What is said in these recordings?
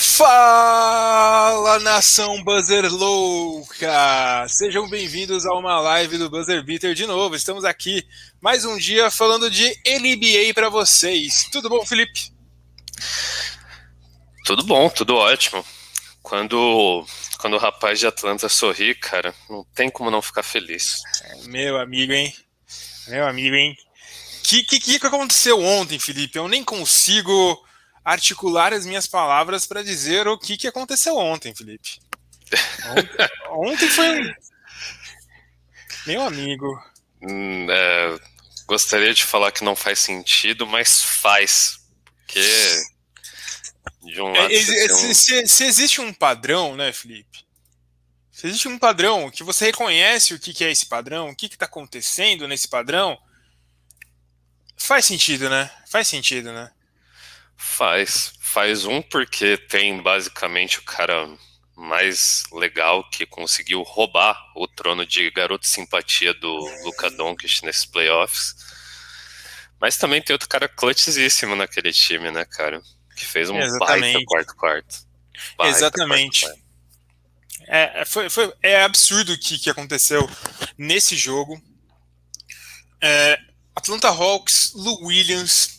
Fala nação Buzzer Louca! Sejam bem-vindos a uma live do Buzzer Beater de novo. Estamos aqui mais um dia falando de NBA para vocês. Tudo bom, Felipe? Tudo bom, tudo ótimo. Quando, quando o rapaz de Atlanta sorri, cara, não tem como não ficar feliz. Meu amigo, hein? Meu amigo, hein? O que, que, que aconteceu ontem, Felipe? Eu nem consigo articular as minhas palavras para dizer o que, que aconteceu ontem, Felipe. Ontem, ontem foi um. Meu amigo. Hum, é, gostaria de falar que não faz sentido, mas faz. Porque. De um lado, é, se, se, se, existe um padrão, né, Felipe? Se existe um padrão que você reconhece o que, que é esse padrão, o que está acontecendo nesse padrão, faz sentido, né? Faz sentido, né? Faz. Faz um porque tem basicamente o cara mais legal que conseguiu roubar o trono de garoto simpatia do Luka Doncic nesses playoffs. Mas também tem outro cara clutchíssimo naquele time, né, cara? Que fez um Exatamente. baita quarto-quarto. Exatamente. Quarto -quarto. É, foi, foi, é absurdo o que, que aconteceu nesse jogo. É, Atlanta Hawks, Lou Williams,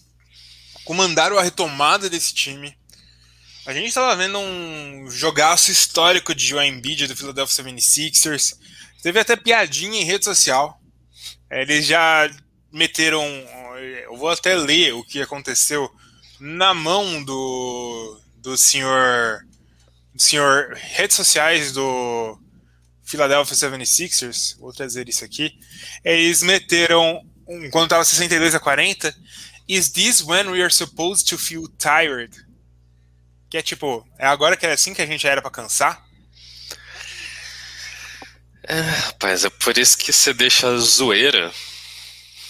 comandaram a retomada desse time. A gente estava vendo um jogaço histórico de Joel Embiid do Philadelphia 76ers. Teve até piadinha em rede social. É, eles já meteram. Eu vou até ler o que aconteceu na mão do, do senhor. Do senhor redes sociais do Philadelphia 76ers. Vou trazer isso aqui. Eles meteram. Quando estava 62 a 40, Is this when we are supposed to feel tired? Que é tipo, é agora que é assim que a gente era para cansar? É, rapaz, é por isso que você deixa a zoeira.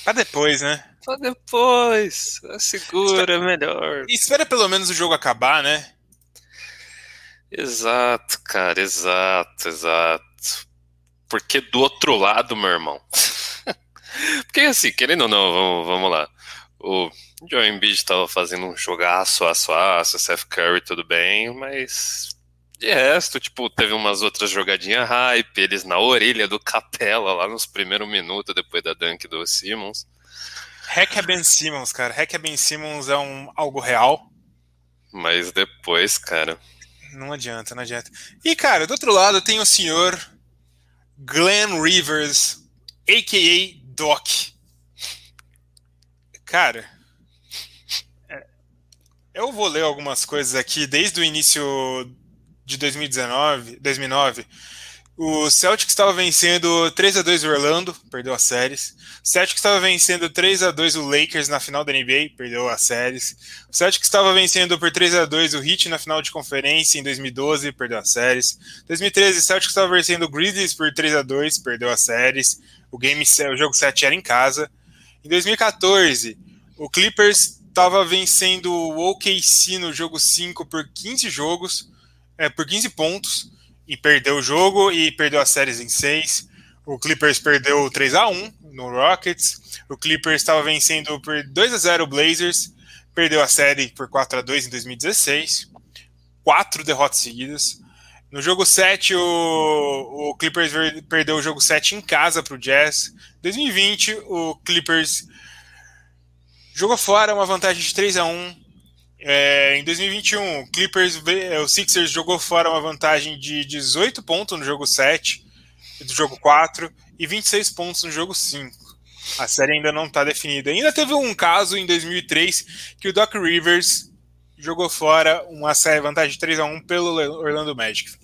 Pra depois, né? Pra depois. Segura, espera, melhor. Espera pelo menos o jogo acabar, né? Exato, cara, exato, exato. Porque do outro lado, meu irmão. Porque assim, querendo ou não, vamos, vamos lá. O Joe Embiid estava fazendo um jogaço, aço, aço, Seth Curry, tudo bem, mas de resto, tipo, teve umas outras jogadinhas hype, eles na orelha do Capela lá nos primeiros minutos depois da dunk do Simmons. Hack é Ben Simmons, cara. Hack é Ben Simmons é um, algo real. Mas depois, cara. Não adianta, não adianta. E, cara, do outro lado tem o senhor Glenn Rivers, a.k.a. Doc. Cara, é, eu vou ler algumas coisas aqui desde o início de 2019, 2009. O Celtic estava vencendo 3 a 2 o Orlando, perdeu as séries. O Celtic estava vencendo 3 a 2 o Lakers na final da NBA, perdeu as séries. O Celtic estava vencendo por 3 a 2 o Heat na final de conferência em 2012, perdeu as séries. Em 2013, o Celtic estava vencendo o Grizzlies por 3 a 2, perdeu as séries. O game, o jogo 7 era em casa. Em 2014, o Clippers estava vencendo o OKC no jogo 5 por 15 jogos, é, por 15 pontos, e perdeu o jogo e perdeu as séries em 6. O Clippers perdeu 3 a 1 no Rockets. O Clippers estava vencendo por 2 a 0 o Blazers, perdeu a série por 4 a 2 em 2016. Quatro derrotas seguidas. No jogo 7, o, o Clippers perdeu o jogo 7 em casa para o Jazz. 2020, o Clippers jogou fora uma vantagem de 3 a 1 é, Em 2021, o Clippers, o Sixers jogou fora uma vantagem de 18 pontos no jogo 7, do jogo 4, e 26 pontos no jogo 5. A série ainda não está definida. Ainda teve um caso em 2003 que o Doc Rivers jogou fora uma série vantagem de 3 a 1 pelo Orlando Magic.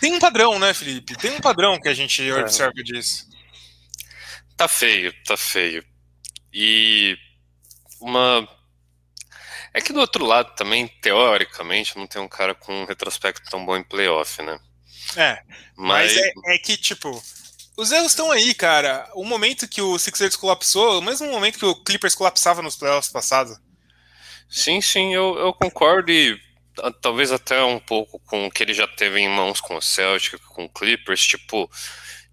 Tem um padrão, né, Felipe? Tem um padrão que a gente é. observa disso. Tá feio, tá feio. E uma. É que do outro lado também, teoricamente, não tem um cara com um retrospecto tão bom em playoff, né? É. Mas, mas é, é que, tipo, os erros estão aí, cara. O momento que o Sixers colapsou, o mesmo momento que o Clippers colapsava nos playoffs passados. Sim, sim, eu, eu concordo e talvez até um pouco com o que ele já teve em mãos com o Celtic, com o Clippers, tipo,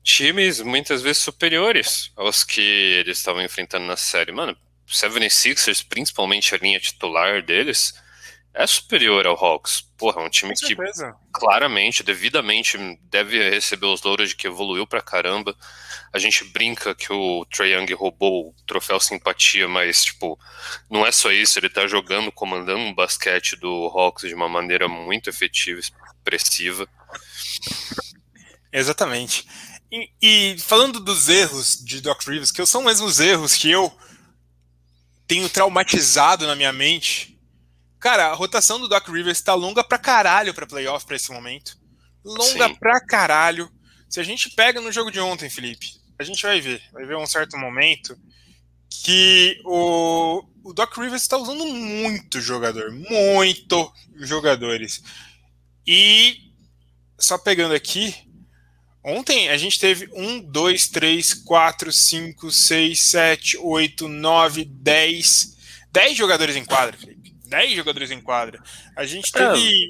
times muitas vezes superiores aos que eles estavam enfrentando na série. Mano, 76ers, principalmente a linha titular deles, é superior ao Hawks. Porra, é um time que claramente, devidamente, deve receber os louros de que evoluiu pra caramba. A gente brinca que o Trae Young roubou o troféu simpatia, mas, tipo, não é só isso. Ele tá jogando, comandando um basquete do Hawks de uma maneira muito efetiva, expressiva. Exatamente. E, e, falando dos erros de Doc Rivers, que são mesmo os erros que eu tenho traumatizado na minha mente. Cara, a rotação do Doc Rivers tá longa pra caralho pra playoff pra esse momento. Longa Sim. pra caralho. Se a gente pega no jogo de ontem, Felipe, a gente vai ver. Vai ver um certo momento que o, o Doc Rivers está usando muito jogador. Muito jogadores. E só pegando aqui, Ontem a gente teve 1, 2, 3, 4, 5, 6, 7, 8, 9, 10. 10 jogadores em quadra, Felipe. 10 jogadores em quadra. A gente teve é,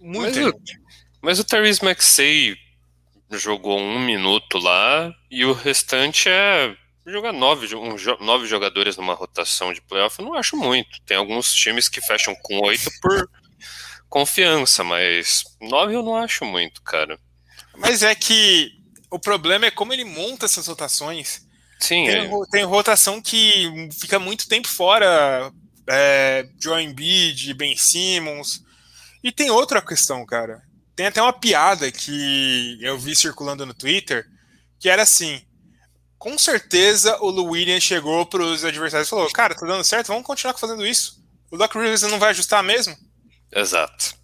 muita mas gente. O, mas o Therese Maxey jogou um minuto lá e o restante é jogar nove, um, nove jogadores numa rotação de playoff. Eu não acho muito. Tem alguns times que fecham com oito por confiança, mas nove eu não acho muito, cara. Mas é que o problema é como ele monta essas rotações. Sim, tem, é. tem rotação que fica muito tempo fora. É, Joe Embiid, Ben Simmons. E tem outra questão, cara. Tem até uma piada que eu vi circulando no Twitter, que era assim: com certeza o Lou Williams chegou para os adversários e falou: Cara, tá dando certo, vamos continuar fazendo isso. O Doc Rivers não vai ajustar mesmo? Exato.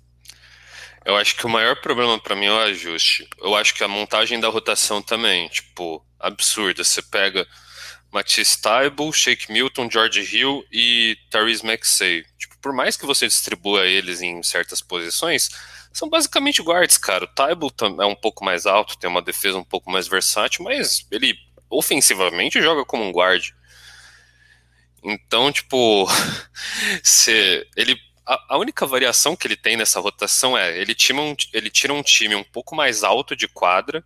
Eu acho que o maior problema para mim é o ajuste. Eu acho que a montagem da rotação também, tipo, absurda. Você pega Matisse Taibo, Shake Milton, George Hill e Therese Maxey. Tipo, por mais que você distribua eles em certas posições, são basicamente guards, cara. O Taibo é um pouco mais alto, tem uma defesa um pouco mais versátil, mas ele ofensivamente joga como um guard. Então, tipo, se ele a, única variação que ele tem nessa rotação é ele tira, um, ele tira um time um pouco mais alto de quadra,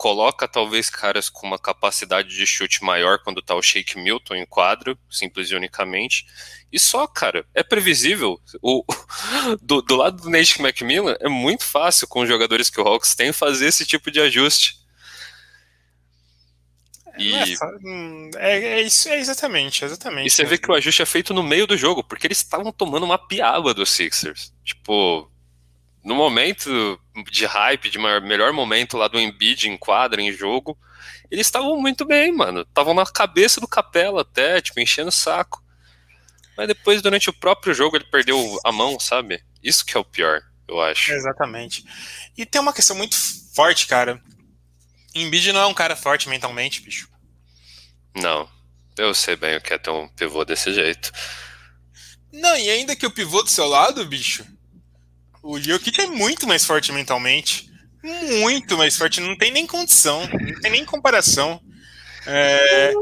coloca talvez caras com uma capacidade de chute maior quando tá o Shake Milton em quadro, simples e unicamente. E só, cara, é previsível. O, do, do lado do Nate McMillan é muito fácil com os jogadores que o Hawks tem fazer esse tipo de ajuste. E... É, hum, é, é, isso, é exatamente, exatamente. E você vê que o ajuste é feito no meio do jogo, porque eles estavam tomando uma piaba dos Sixers. Tipo, no momento de hype, de maior, melhor momento lá do Embiid em quadra, em jogo, eles estavam muito bem, mano. Estavam na cabeça do Capela até, tipo, enchendo o saco. Mas depois, durante o próprio jogo, ele perdeu a mão, sabe? Isso que é o pior, eu acho. Exatamente. E tem uma questão muito forte, cara. Embiid não é um cara forte mentalmente, bicho. Não. Eu sei bem o que é ter um pivô desse jeito. Não, e ainda que o pivô do seu lado, bicho, o Jokic é muito mais forte mentalmente. Muito mais forte, não tem nem condição, não tem nem comparação. É,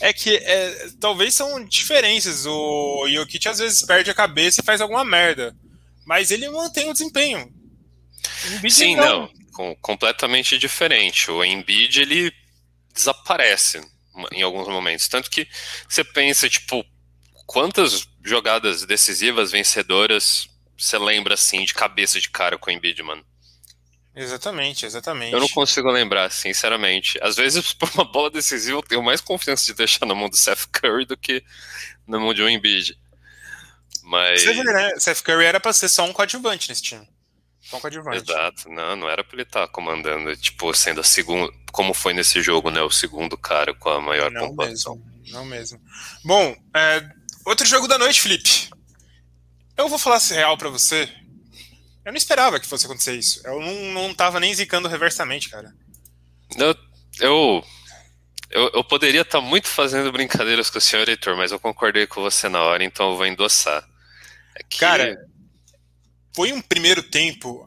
é que é, talvez são diferenças. O Jokic às vezes perde a cabeça e faz alguma merda. Mas ele mantém o desempenho. O Sim, não. não. Com, completamente diferente. O Embiid, ele desaparece em alguns momentos. Tanto que você pensa, tipo, quantas jogadas decisivas, vencedoras, você lembra assim, de cabeça de cara com o Embiid, mano? Exatamente, exatamente. Eu não consigo lembrar, sinceramente. Às vezes, por uma bola decisiva, eu tenho mais confiança de deixar na mão do Seth Curry do que na mão de um Embiid. Mas. Você vê, né? Seth Curry era pra ser só um coadjuvante nesse time. Só um coadjuvante. Exato, não, não era pra ele estar tá comandando, tipo, sendo a segunda. Como foi nesse jogo, né? O segundo cara com a maior não pontuação. Mesmo, não mesmo. Bom, é, outro jogo da noite, Felipe. Eu vou falar real para você. Eu não esperava que fosse acontecer isso. Eu não, não tava nem zicando reversamente, cara. Eu. Eu, eu, eu poderia estar tá muito fazendo brincadeiras com o senhor Heitor, mas eu concordei com você na hora, então eu vou endossar. É que... Cara, foi um primeiro tempo.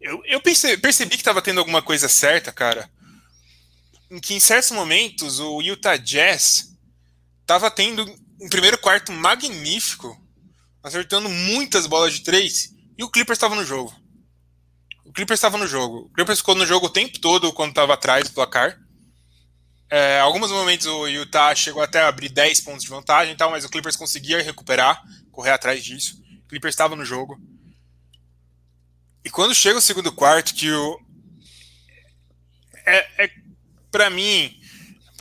Eu, eu percebi, percebi que estava tendo alguma coisa certa, cara. Em que em certos momentos o Utah Jazz estava tendo um primeiro quarto magnífico, acertando muitas bolas de três, e o Clippers estava no jogo. O Clippers estava no jogo. O Clippers ficou no jogo o tempo todo quando estava atrás do placar. É, alguns momentos o Utah chegou até a abrir 10 pontos de vantagem tal, mas o Clippers conseguia recuperar correr atrás disso. O Clippers estava no jogo. E quando chega o segundo quarto, que o. É, é para mim,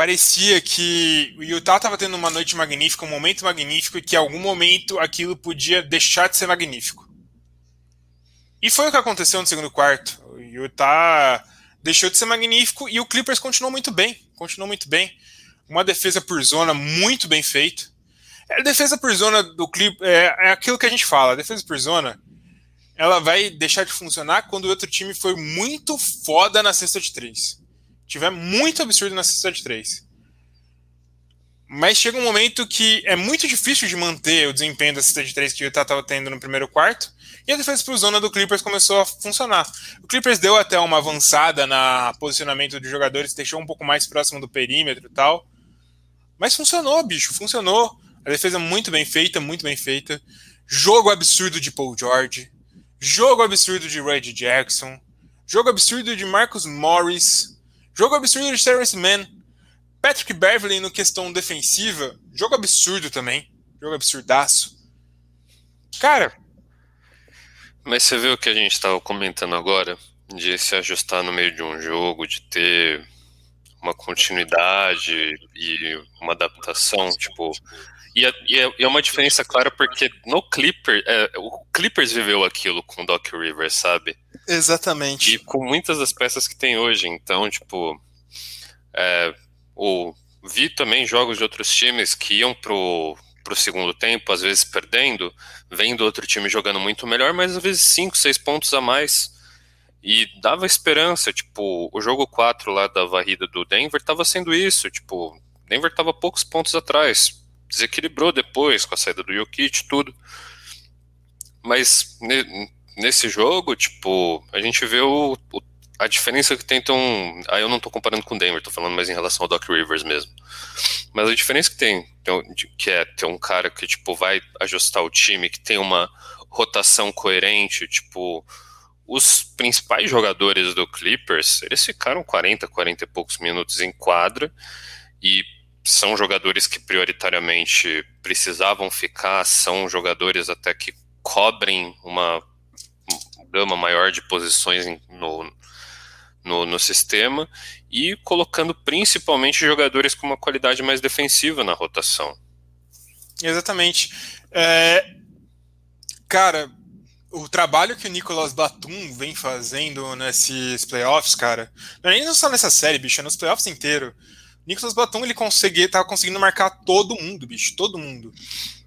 parecia que o Utah estava tendo uma noite magnífica, um momento magnífico, e que em algum momento aquilo podia deixar de ser magnífico. E foi o que aconteceu no segundo quarto. O Utah deixou de ser magnífico e o Clippers continuou muito bem. Continuou muito bem. Uma defesa por zona muito bem feita. É, a defesa por zona do Clippers é, é aquilo que a gente fala. A defesa por zona ela vai deixar de funcionar quando o outro time for muito foda na cesta de três. Tiver muito absurdo na cesta de três. Mas chega um momento que é muito difícil de manter o desempenho da cesta de três que o Utah estava tendo no primeiro quarto. E a defesa por zona do Clippers começou a funcionar. O Clippers deu até uma avançada na posicionamento dos jogadores, deixou um pouco mais próximo do perímetro e tal. Mas funcionou, bicho, funcionou. A defesa muito bem feita, muito bem feita. Jogo absurdo de Paul George. Jogo absurdo de Red Jackson. Jogo absurdo de Marcus Morris. Jogo absurdo de Terrence Mann. Patrick Beverly no questão defensiva. Jogo absurdo também. Jogo absurdaço. Cara, mas você vê o que a gente estava comentando agora, de se ajustar no meio de um jogo, de ter uma continuidade e uma adaptação, tipo. E é, e é, uma diferença clara porque no Clipper, é, o Clippers viveu aquilo com o Doc Rivers, sabe? Exatamente. E com muitas das peças que tem hoje. Então, tipo, é, o, vi também jogos de outros times que iam pro, para o segundo tempo, às vezes perdendo, vendo outro time jogando muito melhor, mas às vezes 5, 6 pontos a mais. E dava esperança, tipo, o jogo 4 lá da varrida do Denver estava sendo isso, tipo, Denver estava poucos pontos atrás, desequilibrou depois com a saída do Jokic tudo. Mas nesse jogo, tipo, a gente vê o, o a diferença que tentam. Aí eu não estou comparando com Denver, estou falando mais em relação ao Doc Rivers mesmo. Mas a diferença que tem, que é ter um cara que, tipo, vai ajustar o time, que tem uma rotação coerente, tipo. Os principais jogadores do Clippers, eles ficaram 40, 40 e poucos minutos em quadra e são jogadores que prioritariamente precisavam ficar, são jogadores até que cobrem uma gama maior de posições no, no, no sistema e colocando principalmente jogadores com uma qualidade mais defensiva na rotação. Exatamente. É, cara, o trabalho que o Nicolas Batum vem fazendo nesses playoffs, cara, não é nem só nessa série, bicho, é nos playoffs inteiro. O Nicolas Batum ele consegui, tava conseguindo marcar todo mundo, bicho, todo mundo.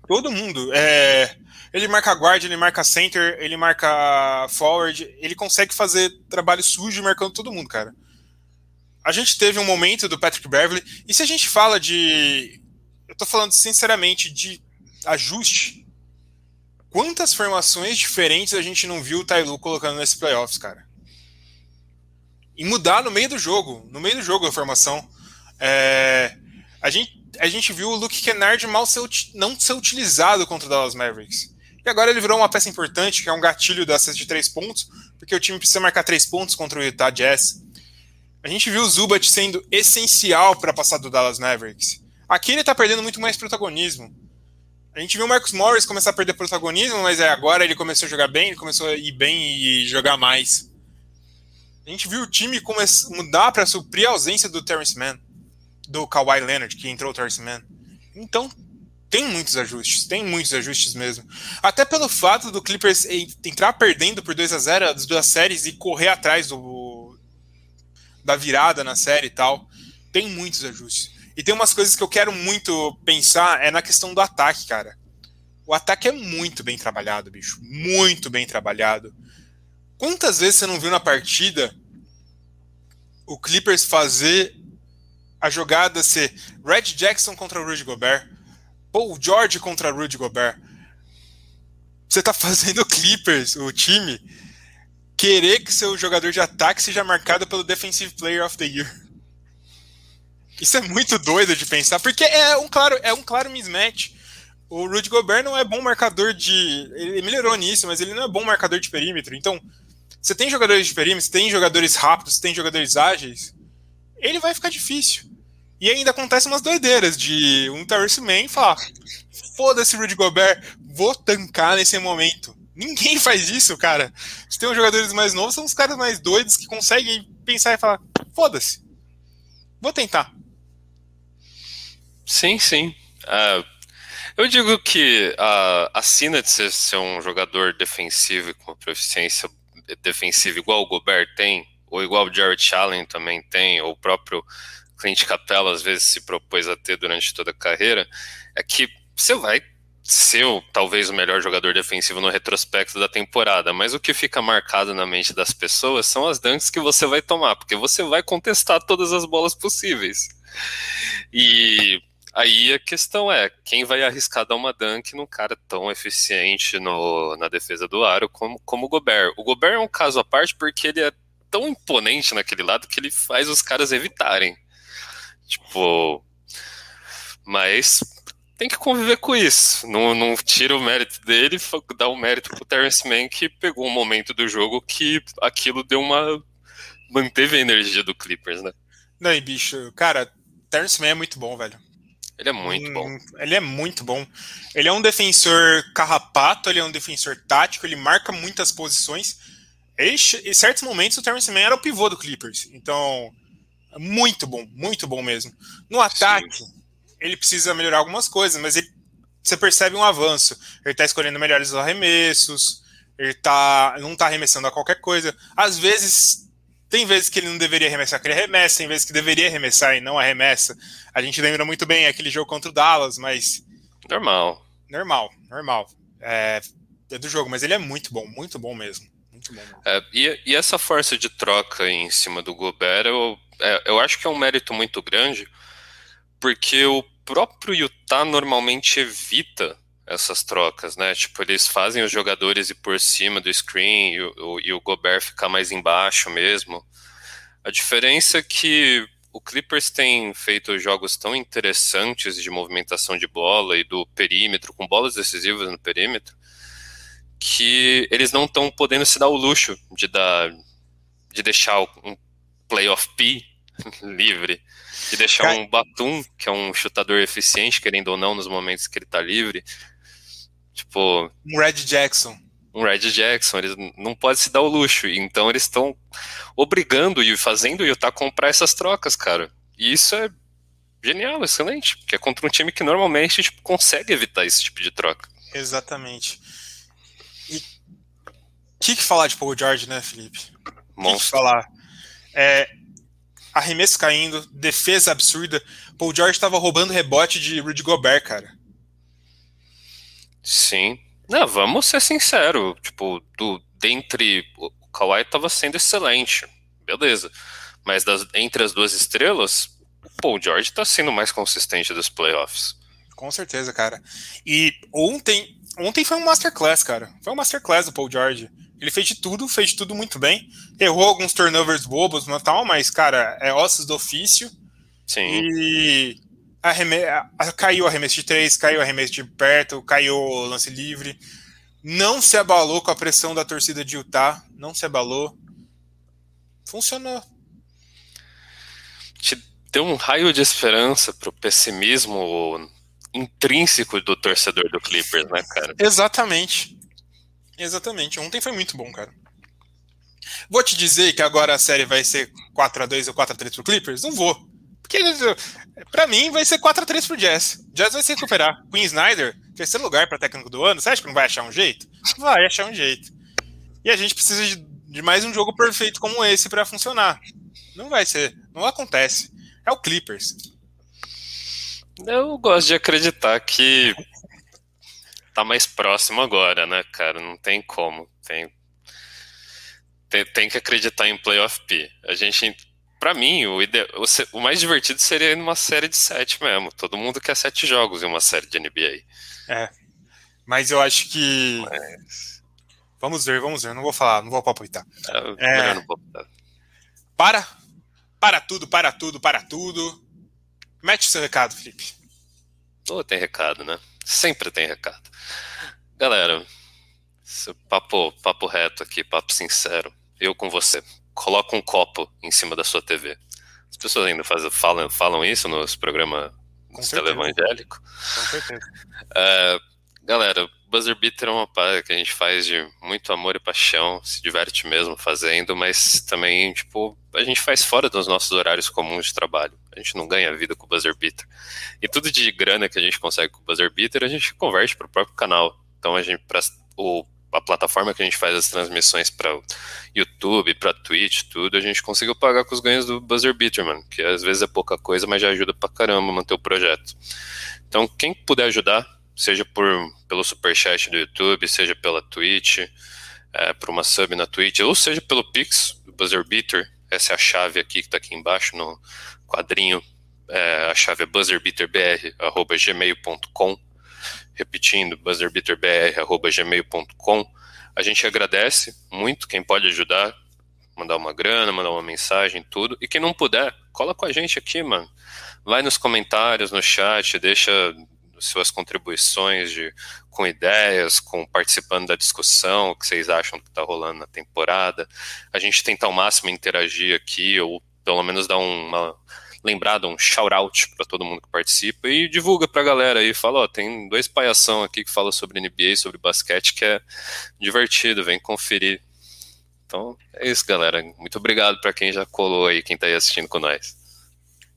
Todo mundo. É, ele marca guard, ele marca center, ele marca forward, ele consegue fazer trabalho sujo marcando todo mundo, cara. A gente teve um momento do Patrick Beverly, e se a gente fala de. Eu tô falando sinceramente de ajuste. Quantas formações diferentes a gente não viu o Tailu colocando nesse playoffs, cara? E mudar no meio do jogo, no meio do jogo a formação. É, a, gente, a gente viu o Luke Kennard mal ser, não ser utilizado contra o Dallas Mavericks. E agora ele virou uma peça importante, que é um gatilho da cesta de três pontos, porque o time precisa marcar três pontos contra o Utah Jazz. A gente viu o Zubat sendo essencial para passar do Dallas Mavericks. Aqui ele está perdendo muito mais protagonismo. A gente viu o Marcus Morris começar a perder protagonismo, mas é agora ele começou a jogar bem, ele começou a ir bem e jogar mais. A gente viu o time mudar para suprir a ausência do Terrence Mann, do Kawhi Leonard, que entrou o Terrence Mann. Então, tem muitos ajustes, tem muitos ajustes mesmo. Até pelo fato do Clippers entrar perdendo por 2 a 0 as duas séries e correr atrás do da virada na série e tal, tem muitos ajustes. E tem umas coisas que eu quero muito pensar é na questão do ataque, cara. O ataque é muito bem trabalhado, bicho, muito bem trabalhado. Quantas vezes você não viu na partida o Clippers fazer a jogada ser Red Jackson contra o Rudy Gobert, Paul George contra Rudy Gobert. Você tá fazendo Clippers, o time, querer que seu jogador de ataque seja marcado pelo Defensive Player of the Year. Isso é muito doido de pensar, porque é um claro, é um claro mismatch. O Rudy Gobert não é bom marcador de. Ele melhorou nisso, mas ele não é bom marcador de perímetro. Então, você tem jogadores de perímetro, tem jogadores rápidos, tem jogadores ágeis, ele vai ficar difícil. E ainda acontece umas doideiras de um Terrence Man falar: foda-se, Rudy Gobert, vou tancar nesse momento. Ninguém faz isso, cara. Se tem os jogadores mais novos, são os caras mais doidos que conseguem pensar e falar: foda-se, vou tentar. Sim, sim. Uh, eu digo que uh, acima de ser, ser, um jogador defensivo com proficiência defensiva igual o Gobert tem, ou igual o Jared Allen também tem, ou o próprio Clint Capella às vezes se propôs a ter durante toda a carreira, é que você vai ser talvez o melhor jogador defensivo no retrospecto da temporada, mas o que fica marcado na mente das pessoas são as dunks que você vai tomar, porque você vai contestar todas as bolas possíveis. E aí a questão é, quem vai arriscar dar uma dunk num cara tão eficiente no, na defesa do aro como, como o Gobert? O Gobert é um caso à parte porque ele é tão imponente naquele lado que ele faz os caras evitarem. Tipo, mas tem que conviver com isso. Não, não tira o mérito dele, dá o mérito pro Terence Mann que pegou um momento do jogo que aquilo deu uma. manteve a energia do Clippers, né? Não, e bicho, cara, Terence Mann é muito bom, velho. Ele é muito hum, bom. Ele é muito bom. Ele é um defensor carrapato, ele é um defensor tático, ele marca muitas posições. Ele, em certos momentos, o Terence Mann era o pivô do Clippers. Então, muito bom, muito bom mesmo. No ataque, Sim ele precisa melhorar algumas coisas, mas ele, você percebe um avanço. Ele está escolhendo melhores arremessos, ele tá, não está arremessando a qualquer coisa. Às vezes, tem vezes que ele não deveria arremessar, que ele arremessa, tem vezes que deveria arremessar e não arremessa. A gente lembra muito bem aquele jogo contra o Dallas, mas. Normal. Normal, normal. É, é do jogo, mas ele é muito bom, muito bom mesmo. Muito bom mesmo. É, e, e, essa força de troca em cima do Gobert, eu, é, eu acho que é um mérito muito grande, porque o próprio Utah normalmente evita essas trocas, né? Tipo, eles fazem os jogadores ir por cima do screen e o, e o Gobert ficar mais embaixo mesmo. A diferença é que o Clippers tem feito jogos tão interessantes de movimentação de bola e do perímetro, com bolas decisivas no perímetro, que eles não estão podendo se dar o luxo de dar de deixar um playoff P livre de deixar um Batum, que é um chutador eficiente, querendo ou não, nos momentos que ele tá livre. Tipo. Um Red Jackson. Um Red Jackson, eles não podem se dar o luxo. Então eles estão obrigando e fazendo o Utah comprar essas trocas, cara. E isso é genial, excelente. Porque é contra um time que normalmente tipo, consegue evitar esse tipo de troca. Exatamente. E o que, que falar de Paul George, né, Felipe? O que, que falar? É, arremesso caindo, defesa absurda. Paul George estava roubando rebote de Rudy Gobert, cara. Sim. Não, vamos ser sinceros. Tipo, do, dentre. O Kawhi estava sendo excelente. Beleza. Mas das, entre as duas estrelas, o Paul George está sendo mais consistente dos playoffs. Com certeza, cara. E ontem. Ontem foi um masterclass, cara. Foi um masterclass do Paul George. Ele fez de tudo, fez de tudo muito bem. Errou alguns turnovers bobos e tal, mas, cara, é ossos do ofício. Sim. E arreme... caiu o arremesso de três, caiu o arremesso de perto, caiu o lance livre. Não se abalou com a pressão da torcida de Utah. Não se abalou. Funcionou. Te deu um raio de esperança pro pessimismo intrínseco do torcedor do Clippers, né, cara? Exatamente. Exatamente. Ontem foi muito bom, cara. Vou te dizer que agora a série vai ser 4 a 2 ou 4 a 3 pro Clippers? Não vou. Porque para mim vai ser 4 a 3 pro Jazz. Jazz vai se recuperar. Queen Snyder, terceiro lugar para técnico do ano. Você acha que não vai achar um jeito? Vai achar um jeito. E a gente precisa de, de mais um jogo perfeito como esse para funcionar. Não vai ser, não acontece. É o Clippers. Eu gosto de acreditar que tá mais próximo agora, né, cara? Não tem como. Tem, tem, tem que acreditar em playoff P. A gente, para mim, o, ide... o, mais divertido seria numa série de sete mesmo. Todo mundo quer sete jogos em uma série de NBA. É. Mas eu acho que. Mas... Vamos ver, vamos ver. Não vou falar, não vou palpitar. É, é... Não vou para. Para tudo, para tudo, para tudo. Mete o seu recado, Felipe. Oh, tem recado, né? Sempre tem recado. Galera, papo, papo reto aqui, papo sincero. Eu com você. Coloca um copo em cima da sua TV. As pessoas ainda fazem, falam, falam isso nos programas televangélicos. Com certeza. Uh, galera, Buzzer Beater é uma parada que a gente faz de muito amor e paixão, se diverte mesmo fazendo, mas também, tipo, a gente faz fora dos nossos horários comuns de trabalho. A gente não ganha vida com o Buzzer Beater. E tudo de grana que a gente consegue com o Buzzer Beater, a gente converte para o próprio canal. Então, a gente, pra, o, a plataforma que a gente faz as transmissões para YouTube, para Twitch, tudo, a gente conseguiu pagar com os ganhos do Buzzer Beater, mano, que às vezes é pouca coisa, mas já ajuda pra caramba a manter o projeto. Então, quem puder ajudar, seja por, pelo superchat do YouTube, seja pela Twitch, é, por uma sub na Twitch, ou seja pelo Pix, do Buzzer Beater, essa é a chave aqui que está aqui embaixo no quadrinho, é, a chave é buzzerbeaterbr.gmail.com, repetindo, buzzerbeaterbr.gmail.com, a gente agradece muito quem pode ajudar, mandar uma grana, mandar uma mensagem, tudo, e quem não puder, cola com a gente aqui, mano, vai nos comentários, no chat, deixa suas contribuições de, com ideias, com participando da discussão, o que vocês acham que está rolando na temporada. A gente tenta ao máximo interagir aqui, ou pelo menos dar uma lembrada, um shout-out para todo mundo que participa e divulga para a galera aí. Fala, ó, tem dois palhação aqui que fala sobre NBA, sobre basquete, que é divertido, vem conferir. Então, é isso, galera. Muito obrigado para quem já colou aí, quem está aí assistindo com nós.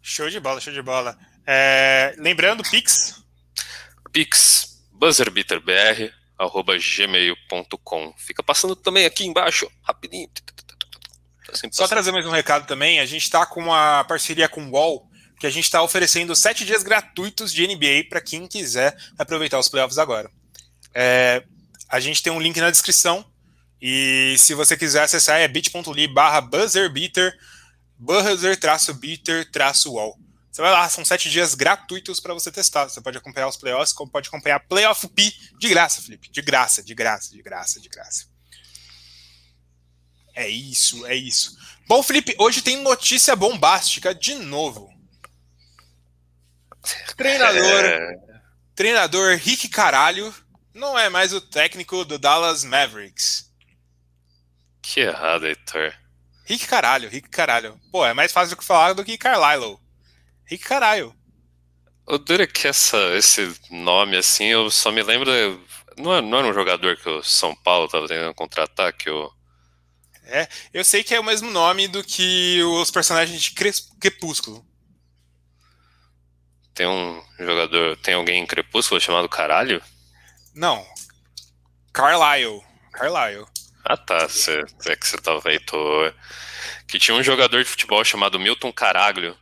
Show de bola, show de bola. É, lembrando, Pix, pix buzzerbeaterbr@gmail.com. Fica passando também aqui embaixo, rapidinho. Tá Só trazer mais um recado também, a gente está com uma parceria com o UOL, que a gente está oferecendo sete dias gratuitos de NBA para quem quiser aproveitar os playoffs agora. É, a gente tem um link na descrição e se você quiser acessar é bit.ly barra buzzerbeater buzzer-beater-wall. Você vai lá, são sete dias gratuitos para você testar. Você pode acompanhar os playoffs, como pode acompanhar Playoff P de graça, Felipe. De graça, de graça, de graça, de graça. É isso, é isso. Bom, Felipe, hoje tem notícia bombástica de novo. Treinador, é... treinador Rick Caralho não é mais o técnico do Dallas Mavericks. Que errado, Heitor. Rick Caralho, Rick Caralho. Pô, é mais fácil do que falar do que Carlisle. Rick Caralho. O duro é que essa, esse nome, assim, eu só me lembro. Não, é, não era um jogador que o São Paulo tava tentando contratar, que o. É, eu sei que é o mesmo nome do que os personagens de Crepúsculo. Tem um jogador. Tem alguém em Crepúsculo chamado Caralho? Não. Carlisle. Carlisle. Ah tá, cê, é que você tava aí, tô. Que tinha um jogador de futebol chamado Milton Caraglio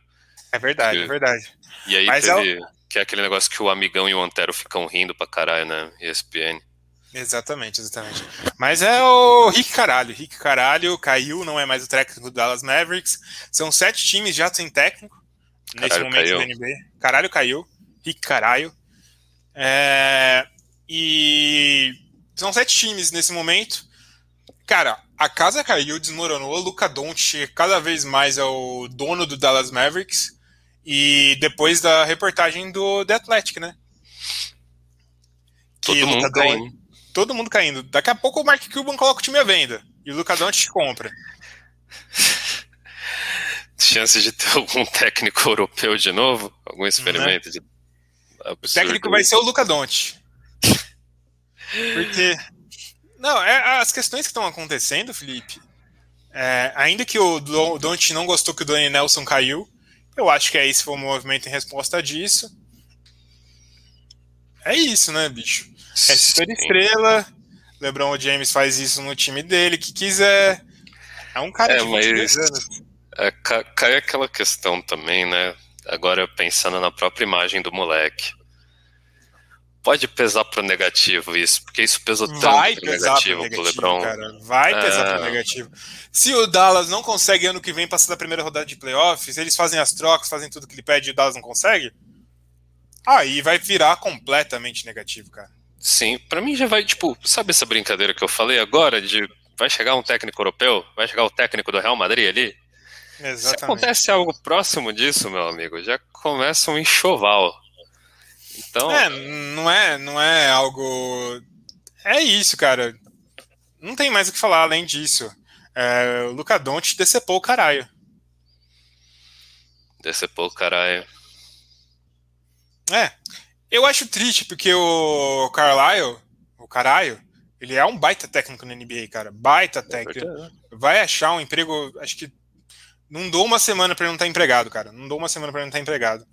é verdade, que, é verdade. E aí Mas teve, é o... que é aquele negócio que o Amigão e o Antero ficam rindo pra caralho na ESPN. Exatamente, exatamente. Mas é o Rick Caralho. Rick Caralho caiu, não é mais o técnico do Dallas Mavericks. São sete times já sem técnico nesse caralho momento caiu. do NBA. Caralho caiu. Rick Caralho. É... E são sete times nesse momento. Cara, a casa caiu, desmoronou. O Luca Doncic cada vez mais é o dono do Dallas Mavericks. E depois da reportagem do The Athletic, né? Todo que mundo caindo. Todo mundo caindo. Daqui a pouco o Mark Cuban coloca o time à venda. E o Luca Doncic compra. Chances de ter algum técnico europeu de novo? Algum experimento? Né? De... O técnico vai ser o Luca Doncic. Porque... Não, é, as questões que estão acontecendo, Felipe, é, ainda que o Doncic não gostou que o Donnie Nelson caiu, eu acho que é esse foi o movimento em resposta disso. É isso, né, bicho? É super estrela. LeBron James faz isso no time dele, que quiser. É um cara é, de mas é, cai aquela questão também, né? Agora pensando na própria imagem do moleque. Pode pesar pro negativo isso, porque isso pesou tanto Vai pro negativo, pro, negativo LeBron. Cara. Vai é... pesar pro negativo. Se o Dallas não consegue ano que vem passar da primeira rodada de playoffs, eles fazem as trocas, fazem tudo que ele pede e o Dallas não consegue, aí vai virar completamente negativo, cara. Sim, para mim já vai, tipo, sabe essa brincadeira que eu falei agora de vai chegar um técnico europeu, vai chegar o técnico do Real Madrid ali? Exatamente. Se acontece algo próximo disso, meu amigo, já começa um enxoval. Então. É, não é, não é algo. É isso, cara. Não tem mais o que falar além disso. É, o Luca Doncic decepou o caralho. Decepou o caralho. É. Eu acho triste porque o Carlisle, o caralho, ele é um baita técnico na NBA, cara. Baita técnico. Vai achar um emprego, acho que não dou uma semana para ele não estar tá empregado, cara. Não dou uma semana para ele não estar tá empregado.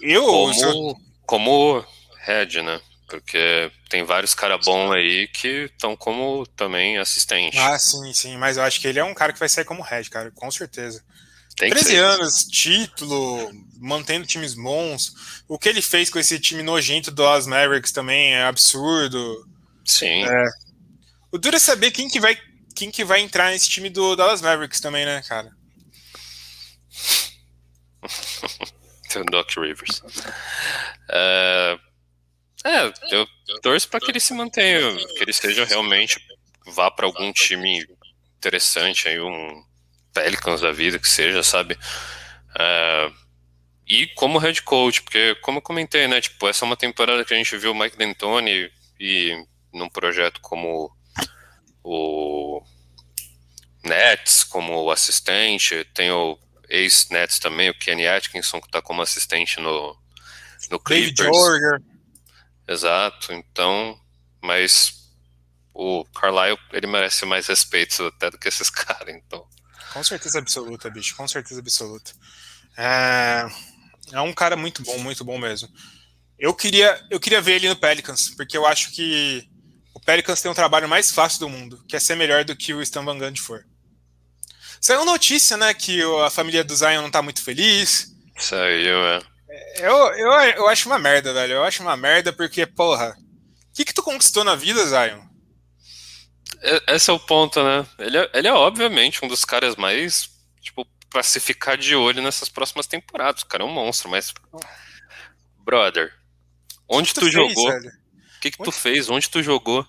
Eu. Como, como head, né? Porque tem vários caras bons aí que estão como também assistente. Ah, sim, sim. Mas eu acho que ele é um cara que vai sair como head, cara, com certeza. Tem 13 anos, título, mantendo times bons. O que ele fez com esse time nojento do Las Mavericks também é absurdo. Sim. É. O duro é saber quem que vai quem que vai entrar nesse time do Dallas Mavericks também, né, cara? Doc Rivers. É, é eu torço para que ele se mantenha, que ele seja realmente vá para algum time interessante, aí um Pelicans da vida que seja, sabe? É, e como head coach, porque como eu comentei, né, tipo, essa é uma temporada que a gente viu o Mike D'Antoni e num projeto como o Nets como assistente, tem o ex-Nets também, o Kenny Atkinson, que está como assistente no, no Clippers. David Exato, então, mas o Carlisle, ele merece mais respeito até do que esses caras, então. Com certeza absoluta, bicho, com certeza absoluta. É, é um cara muito bom, muito bom mesmo. Eu queria, eu queria ver ele no Pelicans, porque eu acho que o Pelicans tem um trabalho mais fácil do mundo, que é ser melhor do que o Stan Van Gundy for. Saiu notícia, né, que a família do Zion não tá muito feliz. Saiu, é. Eu, eu, eu acho uma merda, velho. Eu acho uma merda porque, porra, o que, que tu conquistou na vida, Zion? Esse é o ponto, né? Ele é, ele é obviamente um dos caras mais, tipo, pra se ficar de olho nessas próximas temporadas. O cara é um monstro, mas. Brother, onde tu, tu, jogou? O que, que onde... tu fez? Onde tu jogou?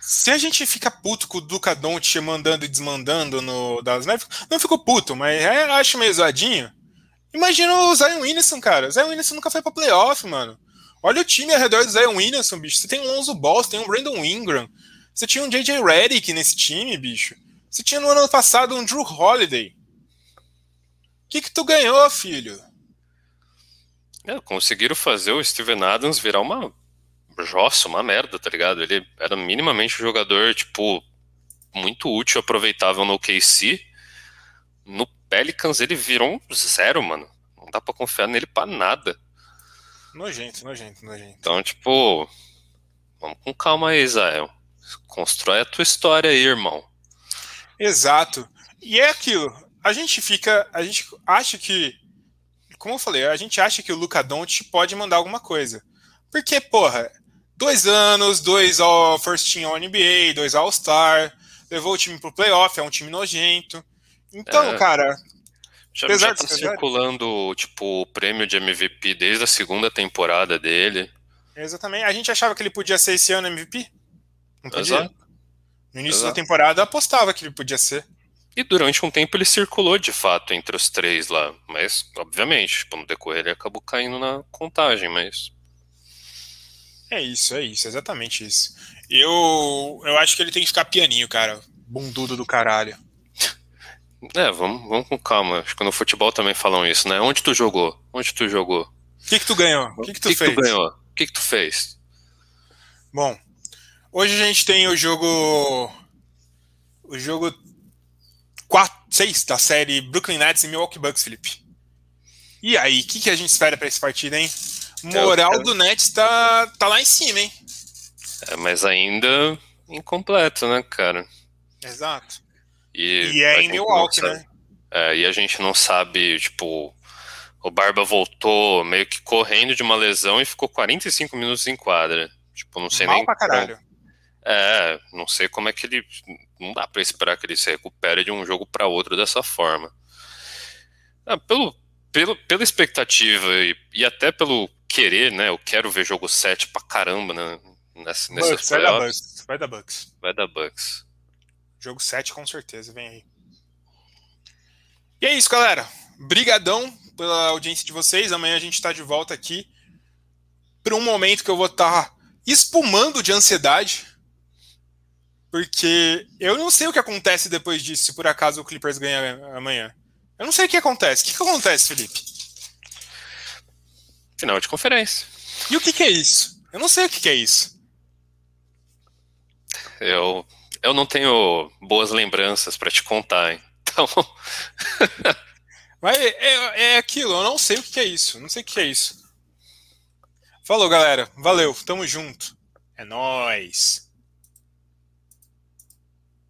Se a gente fica puto com o Duca Doncic mandando e desmandando no Dallas Mavericks, não ficou puto, mas é, acho meio zoadinho. Imagina o Zion Williamson, cara. O Zion Williamson nunca foi pra playoff, mano. Olha o time ao redor do Zion Williamson, bicho. Você tem um Lonzo Ball, você tem um Brandon Ingram. Você tinha um J.J. Redick nesse time, bicho. Você tinha no ano passado um Drew Holiday. O que que tu ganhou, filho? É, conseguiram fazer o Steven Adams virar uma jossa, uma merda, tá ligado? Ele era minimamente um jogador, tipo, muito útil, aproveitável no KC. No Pelicans ele virou um zero, mano. Não dá pra confiar nele pra nada. Nojento, nojento, nojento. Então, tipo, vamos com calma aí, Israel. Constrói a tua história aí, irmão. Exato. E é aquilo. A gente fica. A gente acha que. Como eu falei, a gente acha que o Luca Doncic pode mandar alguma coisa. Porque, porra, dois anos, dois All First Team All NBA, dois All Star, levou o time pro playoff, é um time nojento. Então, é, cara. Já, já tá circulando, tipo, o prêmio de MVP desde a segunda temporada dele. Exatamente. A gente achava que ele podia ser esse ano MVP? Não podia. Exato. No início Exato. da temporada apostava que ele podia ser. E durante um tempo ele circulou de fato entre os três lá. Mas, obviamente, tipo, no decorrer ele acabou caindo na contagem, mas. É isso, é isso, exatamente isso. Eu, eu acho que ele tem que ficar pianinho, cara. Bundudo do caralho. É, vamos, vamos com calma. Acho que no futebol também falam isso, né? Onde tu jogou? Onde tu jogou? O que, que tu ganhou? O que, que tu que fez? Que tu ganhou? O que, que tu fez? Bom, hoje a gente tem o jogo. O jogo 4, 6 da série Brooklyn Nets e Milwaukee Bucks, Felipe. E aí, o que, que a gente espera para esse partido, hein? Moral do Nets tá, tá lá em cima, hein? É, mas ainda incompleto, né, cara? Exato. E, e é em Milwaukee, né? É, e a gente não sabe, tipo, o Barba voltou meio que correndo de uma lesão e ficou 45 minutos em quadra. Tipo, não sei Mal nem. Pra caralho. Como... É, não sei como é que ele. Não dá pra esperar que ele se recupere de um jogo para outro dessa forma. É, pelo, pelo, pela expectativa e, e, até pelo querer, né? Eu quero ver jogo 7 pra caramba né, nesse, Bucks, vai dar Bucks. Vai dar Bucks. Vai dar Bucks. Jogo 7 com certeza, vem aí. E é isso, galera. Brigadão pela audiência de vocês. Amanhã a gente está de volta aqui para um momento que eu vou estar tá espumando de ansiedade. Porque eu não sei o que acontece depois disso, se por acaso o Clippers ganha amanhã. Eu não sei o que acontece. O que, que acontece, Felipe? Final de conferência. E o que, que é isso? Eu não sei o que, que é isso. Eu, eu não tenho boas lembranças para te contar, hein? Então. Mas é, é, é, aquilo, eu não sei o que, é isso. Não sei o que, que é isso. Falou, galera. Valeu, tamo junto. É nóis.